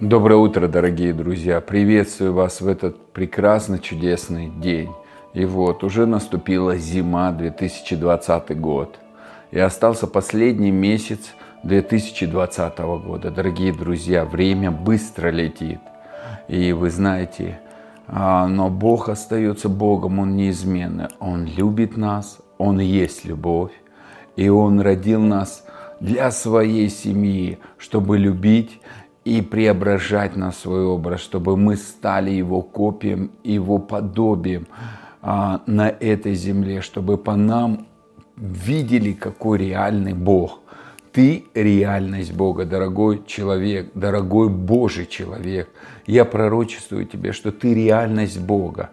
Доброе утро, дорогие друзья! Приветствую вас в этот прекрасный, чудесный день. И вот, уже наступила зима, 2020 год. И остался последний месяц 2020 года. Дорогие друзья, время быстро летит. И вы знаете, а, но Бог остается Богом, Он неизменный. Он любит нас, Он есть любовь. И Он родил нас для своей семьи, чтобы любить и преображать на свой образ, чтобы мы стали Его копием, Его подобием а, на этой земле, чтобы по нам видели, какой реальный Бог. Ты реальность Бога, дорогой человек, дорогой Божий человек. Я пророчествую тебе, что ты реальность Бога,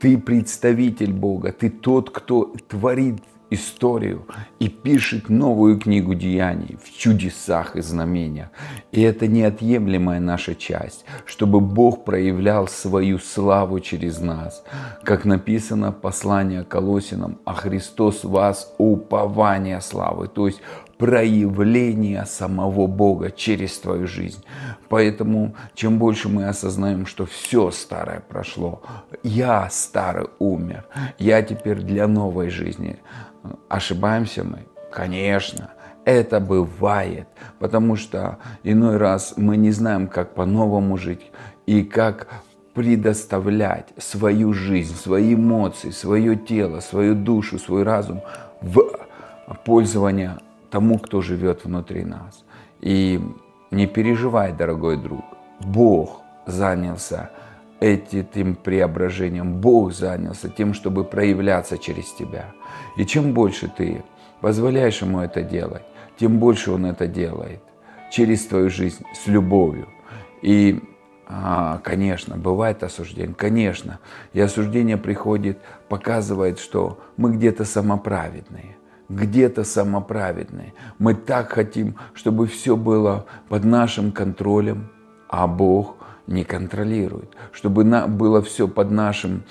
ты представитель Бога, ты тот, кто творит историю и пишет новую книгу деяний в чудесах и знамениях. И это неотъемлемая наша часть, чтобы Бог проявлял свою славу через нас. Как написано в послании Колосинам, а Христос вас упование славы. То есть проявление самого Бога через твою жизнь. Поэтому чем больше мы осознаем, что все старое прошло, я старый умер, я теперь для новой жизни. Ошибаемся мы? Конечно. Это бывает, потому что иной раз мы не знаем, как по-новому жить и как предоставлять свою жизнь, свои эмоции, свое тело, свою душу, свой разум в пользование тому, кто живет внутри нас. И не переживай, дорогой друг, Бог занялся этим преображением, Бог занялся тем, чтобы проявляться через тебя. И чем больше ты позволяешь Ему это делать, тем больше Он это делает через твою жизнь с любовью. И, а, конечно, бывает осуждение, конечно. И осуждение приходит, показывает, что мы где-то самоправедные где-то самоправедные. Мы так хотим, чтобы все было под нашим контролем, а Бог не контролирует, чтобы было все под нашим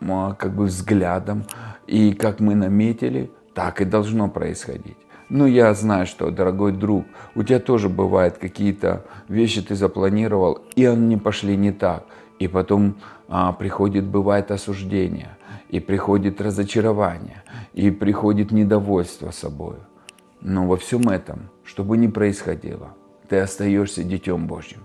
а, как бы взглядом, и как мы наметили, так и должно происходить. Но я знаю, что, дорогой друг, у тебя тоже бывают какие-то вещи ты запланировал, и они пошли не так. И потом а, приходит, бывает осуждение, и приходит разочарование, и приходит недовольство собой. Но во всем этом, что бы ни происходило, ты остаешься Детем Божьим.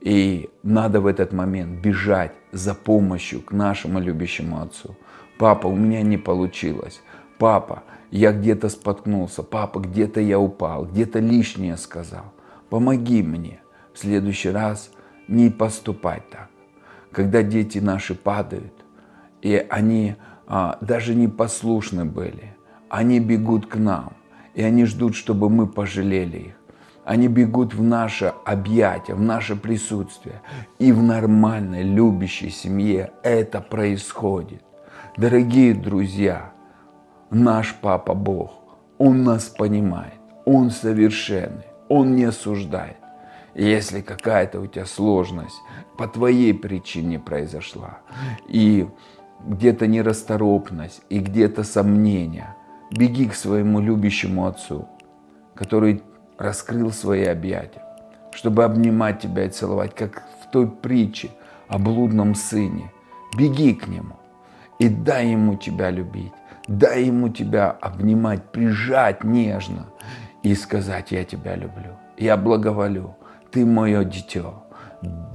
И надо в этот момент бежать за помощью к нашему любящему Отцу. Папа, у меня не получилось. Папа, я где-то споткнулся. Папа, где-то я упал, где-то лишнее сказал. Помоги мне в следующий раз не поступать так. Когда дети наши падают, и они а, даже не послушны были, они бегут к нам, и они ждут, чтобы мы пожалели их. Они бегут в наше объятие, в наше присутствие. И в нормальной, любящей семье это происходит. Дорогие друзья, наш Папа Бог, Он нас понимает, Он совершенный, Он не осуждает. Если какая-то у тебя сложность по твоей причине произошла, и где-то нерасторопность, и где-то сомнения, беги к своему любящему Отцу, который раскрыл свои объятия, чтобы обнимать тебя и целовать, как в той притче о блудном сыне. Беги к нему и дай ему тебя любить, дай ему тебя обнимать, прижать нежно и сказать, я тебя люблю, я благоволю, ты мое дитё,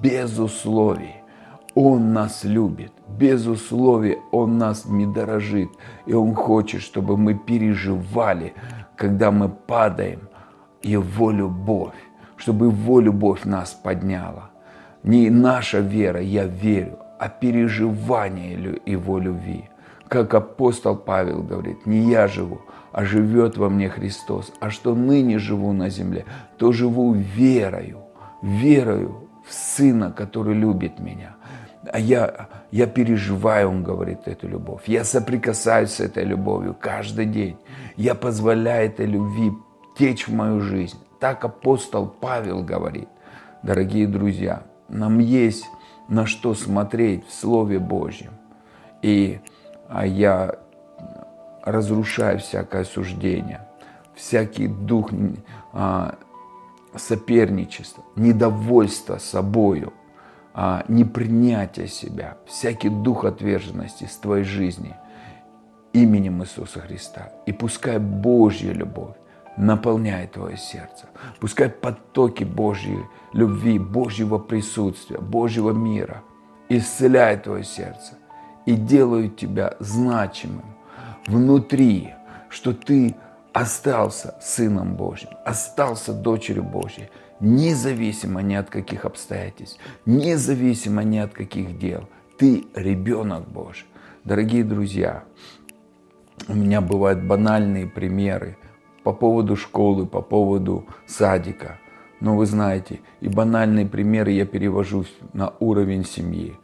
без условий. Он нас любит, без условий Он нас не дорожит. И Он хочет, чтобы мы переживали, когда мы падаем, его любовь, чтобы Его любовь нас подняла. Не наша вера, я верю, а переживание Его любви. Как апостол Павел говорит, не я живу, а живет во мне Христос. А что ныне живу на земле, то живу верою, верою в Сына, который любит меня. А я, я переживаю, он говорит, эту любовь. Я соприкасаюсь с этой любовью каждый день. Я позволяю этой любви течь в мою жизнь. Так апостол Павел говорит. Дорогие друзья, нам есть на что смотреть в Слове Божьем. И а я разрушаю всякое суждение, всякий дух а, соперничество, недовольство собою, а, непринятие себя, всякий дух отверженности с твоей жизни именем Иисуса Христа. И пускай Божья любовь наполняет твое сердце. Пускай потоки Божьей любви, Божьего присутствия, Божьего мира исцеляют твое сердце и делают тебя значимым внутри, что ты остался Сыном Божьим, остался дочерью Божьей, независимо ни от каких обстоятельств, независимо ни от каких дел. Ты ребенок Божий. Дорогие друзья, у меня бывают банальные примеры по поводу школы, по поводу садика. Но вы знаете, и банальные примеры я перевожу на уровень семьи.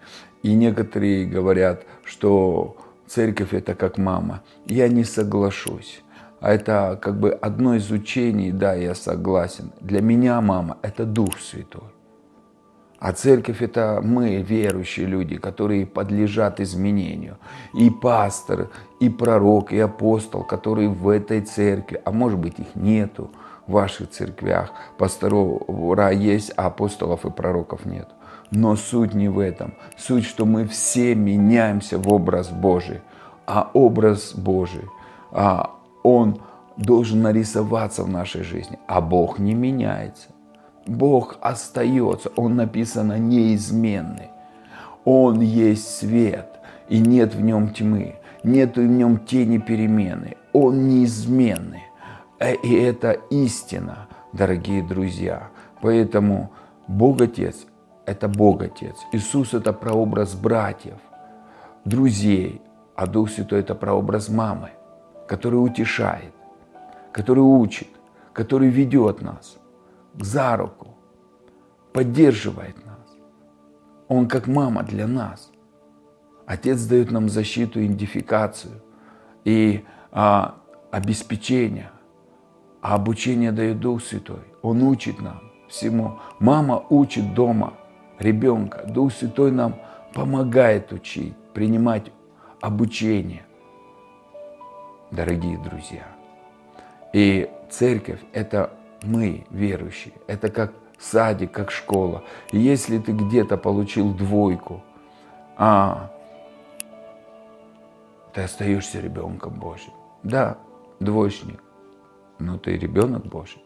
И некоторые говорят, что церковь это как мама. Я не соглашусь. А это как бы одно из учений, да, я согласен. Для меня мама – это Дух Святой. А церковь – это мы, верующие люди, которые подлежат изменению. И пастор, и пророк, и апостол, которые в этой церкви, а может быть их нету в ваших церквях. Пастора есть, а апостолов и пророков нет. Но суть не в этом. Суть, что мы все меняемся в образ Божий. А образ Божий, а он должен нарисоваться в нашей жизни, а Бог не меняется. Бог остается, Он написано неизменный. Он есть свет, и нет в нем тьмы, нет в нем тени перемены. Он неизменный. Э, и это истина, дорогие друзья. Поэтому Бог Отец – это Бог Отец. Иисус – это прообраз братьев, друзей, а Дух Святой – это прообраз мамы – который утешает, который учит, который ведет нас за руку, поддерживает нас. Он как мама для нас. Отец дает нам защиту, идентификацию и а, обеспечение, а обучение дает Дух Святой. Он учит нам всему. Мама учит дома ребенка. Дух Святой нам помогает учить, принимать обучение – дорогие друзья. И церковь – это мы, верующие. Это как садик, как школа. И если ты где-то получил двойку, а ты остаешься ребенком Божьим. Да, двоечник, но ты ребенок Божий.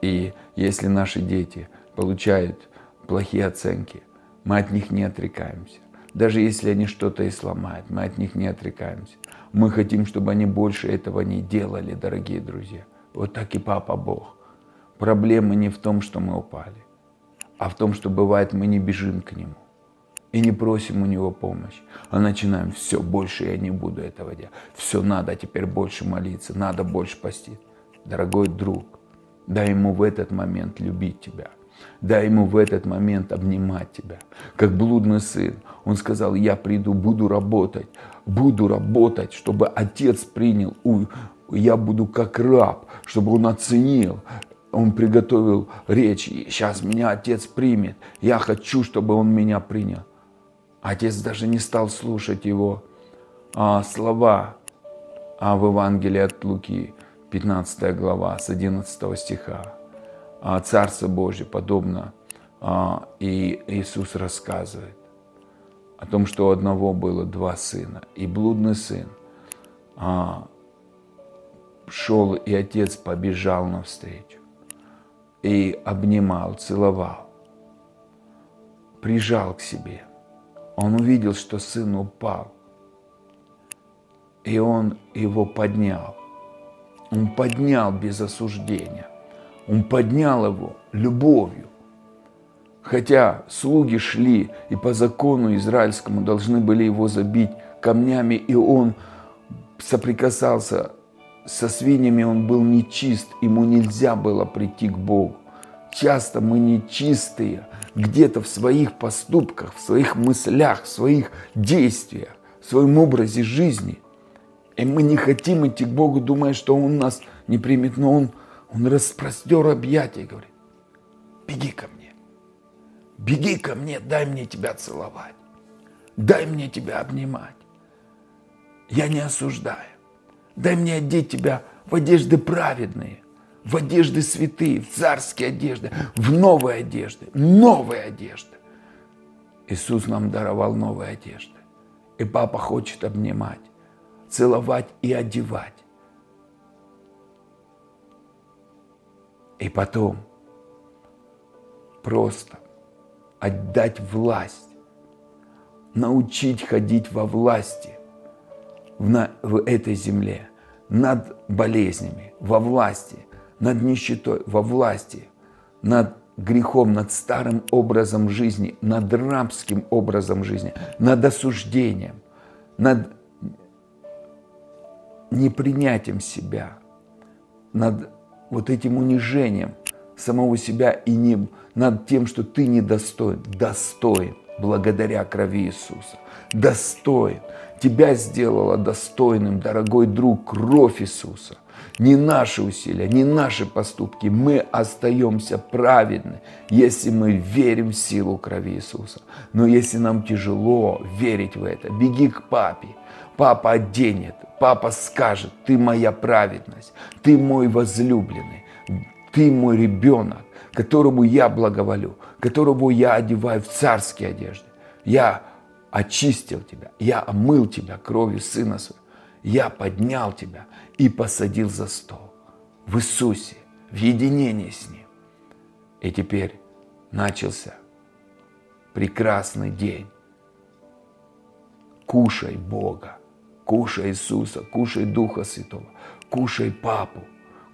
И если наши дети получают плохие оценки, мы от них не отрекаемся. Даже если они что-то и сломают, мы от них не отрекаемся. Мы хотим, чтобы они больше этого не делали, дорогие друзья. Вот так и Папа Бог. Проблема не в том, что мы упали, а в том, что бывает мы не бежим к Нему и не просим у Него помощи, а начинаем, все, больше я не буду этого делать, все, надо теперь больше молиться, надо больше постить. Дорогой друг, дай Ему в этот момент любить тебя, Дай ему в этот момент обнимать тебя. Как блудный сын. Он сказал, я приду, буду работать, буду работать, чтобы отец принял. Я буду как раб, чтобы он оценил. Он приготовил речь. Сейчас меня отец примет. Я хочу, чтобы он меня принял. Отец даже не стал слушать его а, слова а в Евангелии от Луки, 15 глава, с 11 стиха. А, Царство Божье, подобно. А, и Иисус рассказывает о том, что у одного было два сына, и блудный сын а, шел, и отец побежал навстречу, и обнимал, целовал, прижал к себе. Он увидел, что сын упал, и он его поднял. Он поднял без осуждения – он поднял его любовью. Хотя слуги шли и по закону израильскому должны были его забить камнями, и он соприкасался со свиньями, он был нечист, ему нельзя было прийти к Богу. Часто мы нечистые где-то в своих поступках, в своих мыслях, в своих действиях, в своем образе жизни. И мы не хотим идти к Богу, думая, что Он нас не примет, но Он он распростер объятия и говорит, беги ко мне, беги ко мне, дай мне тебя целовать, дай мне тебя обнимать. Я не осуждаю. Дай мне одеть тебя в одежды праведные, в одежды святые, в царские одежды, в новые одежды, новые одежды. Иисус нам даровал новые одежды. И папа хочет обнимать, целовать и одевать. И потом просто отдать власть, научить ходить во власти в, на, в этой земле, над болезнями, во власти, над нищетой, во власти, над грехом, над старым образом жизни, над рабским образом жизни, над осуждением, над непринятием себя, над вот этим унижением самого себя и не, над тем, что ты недостоин, достоин благодаря крови Иисуса. Достоин. Тебя сделала достойным, дорогой друг, кровь Иисуса. Не наши усилия, не наши поступки. Мы остаемся праведны, если мы верим в силу крови Иисуса. Но если нам тяжело верить в это, беги к папе. Папа оденет, папа скажет, ты моя праведность, ты мой возлюбленный, ты мой ребенок, которому я благоволю, которого я одеваю в царские одежды. Я очистил тебя, я омыл тебя кровью Сына Своего, я поднял тебя и посадил за стол в Иисусе, в единении с Ним. И теперь начался прекрасный день. Кушай Бога, кушай Иисуса, кушай Духа Святого, кушай Папу,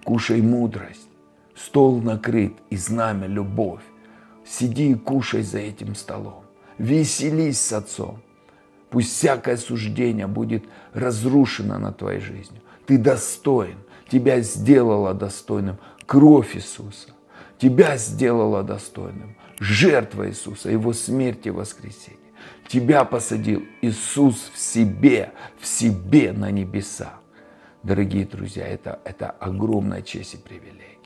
кушай мудрость. Стол накрыт и знамя любовь. Сиди и кушай за этим столом. Веселись с Отцом. Пусть всякое суждение будет разрушено на твоей жизни. Ты достоин. Тебя сделала достойным кровь Иисуса. Тебя сделала достойным жертва Иисуса, Его смерти и воскресения. Тебя посадил Иисус в себе, в себе на небеса. Дорогие друзья, это, это огромная честь и привилегия.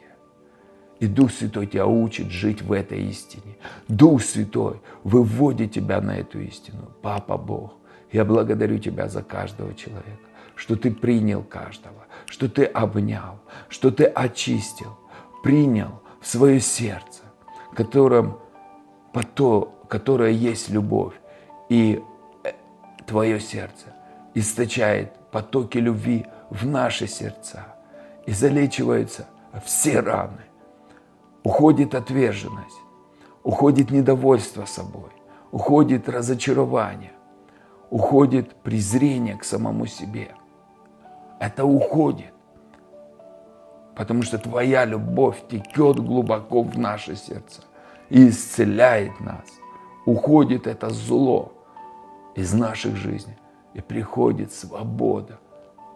И Дух Святой тебя учит жить в этой истине. Дух Святой выводит тебя на эту истину. Папа Бог, я благодарю тебя за каждого человека, что ты принял каждого, что ты обнял, что ты очистил, принял в свое сердце, которым поток, которое есть любовь, и э, твое сердце источает потоки любви в наши сердца, и залечиваются все раны, уходит отверженность, уходит недовольство собой, уходит разочарование, уходит презрение к самому себе. Это уходит, потому что твоя любовь текет глубоко в наше сердце и исцеляет нас. Уходит это зло из наших жизней, и приходит свобода,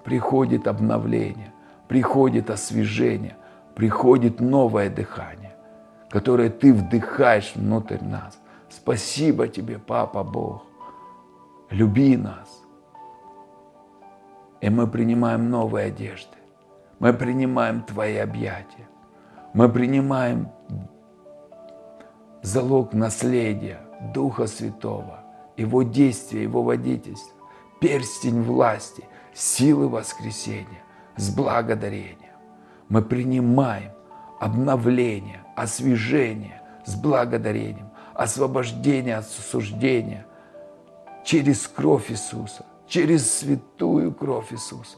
приходит обновление, приходит освежение, приходит новое дыхание, которое ты вдыхаешь внутрь нас. Спасибо тебе, Папа Бог. Люби нас. И мы принимаем новые одежды. Мы принимаем Твои объятия. Мы принимаем залог наследия Духа Святого, Его действия, Его водительства, перстень власти, силы воскресения с благодарением мы принимаем обновление, освежение с благодарением, освобождение от осуждения через кровь Иисуса, через святую кровь Иисуса.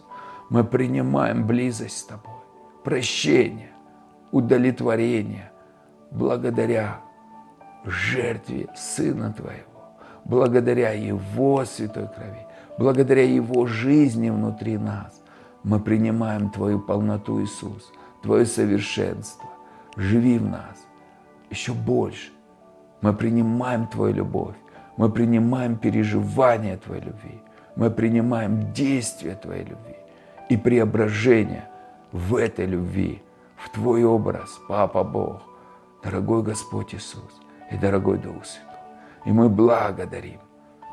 Мы принимаем близость с Тобой, прощение, удовлетворение благодаря жертве Сына Твоего, благодаря Его святой крови, благодаря Его жизни внутри нас мы принимаем Твою полноту, Иисус, Твое совершенство. Живи в нас еще больше. Мы принимаем Твою любовь. Мы принимаем переживание Твоей любви. Мы принимаем действие Твоей любви и преображение в этой любви, в Твой образ, Папа Бог, дорогой Господь Иисус и дорогой Дух Святой. И мы благодарим,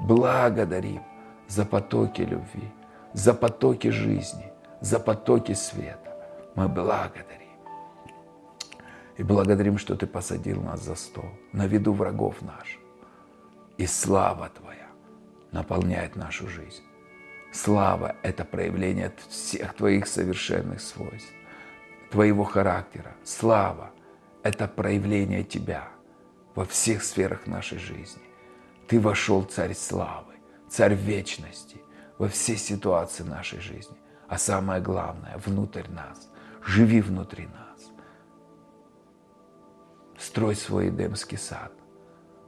благодарим за потоки любви, за потоки жизни, за потоки света. Мы благодарим. И благодарим, что Ты посадил нас за стол на виду врагов наших. И слава Твоя наполняет нашу жизнь. Слава – это проявление всех Твоих совершенных свойств. Твоего характера. Слава – это проявление Тебя во всех сферах нашей жизни. Ты вошел, Царь славы, Царь вечности, во все ситуации нашей жизни. А самое главное, внутрь нас. Живи внутри нас. Строй свой Эдемский сад.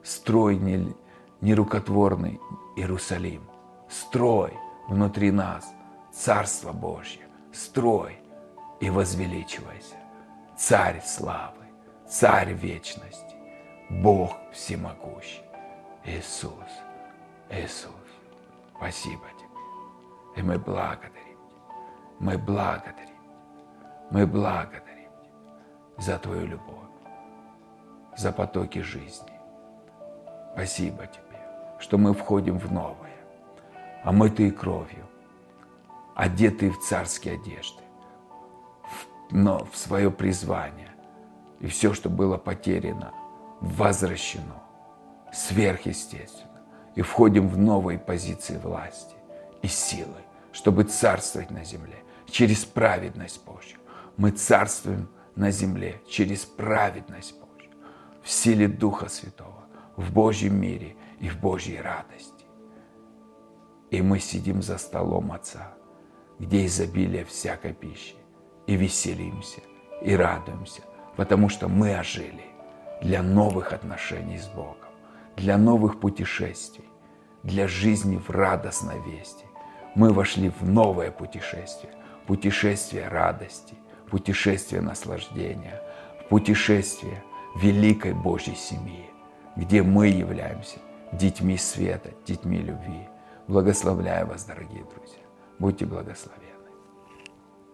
Строй нерукотворный Иерусалим. Строй внутри нас Царство Божье. Строй и возвеличивайся. Царь славы, Царь вечности, Бог всемогущий. Иисус, Иисус, спасибо тебе. И мы благодарим. Мы благодарим Мы благодарим за Твою любовь, за потоки жизни. Спасибо Тебе, что мы входим в новое, омытые кровью, одетые в царские одежды, но в свое призвание. И все, что было потеряно, возвращено сверхъестественно. И входим в новые позиции власти и силы, чтобы царствовать на земле через праведность Божью. Мы царствуем на земле через праведность Божью, в силе Духа Святого, в Божьем мире и в Божьей радости. И мы сидим за столом Отца, где изобилие всякой пищи, и веселимся, и радуемся, потому что мы ожили для новых отношений с Богом, для новых путешествий, для жизни в радостной вести. Мы вошли в новое путешествие, путешествие радости, путешествие наслаждения, путешествие великой Божьей семьи, где мы являемся детьми света, детьми любви. Благословляю вас, дорогие друзья. Будьте благословенны.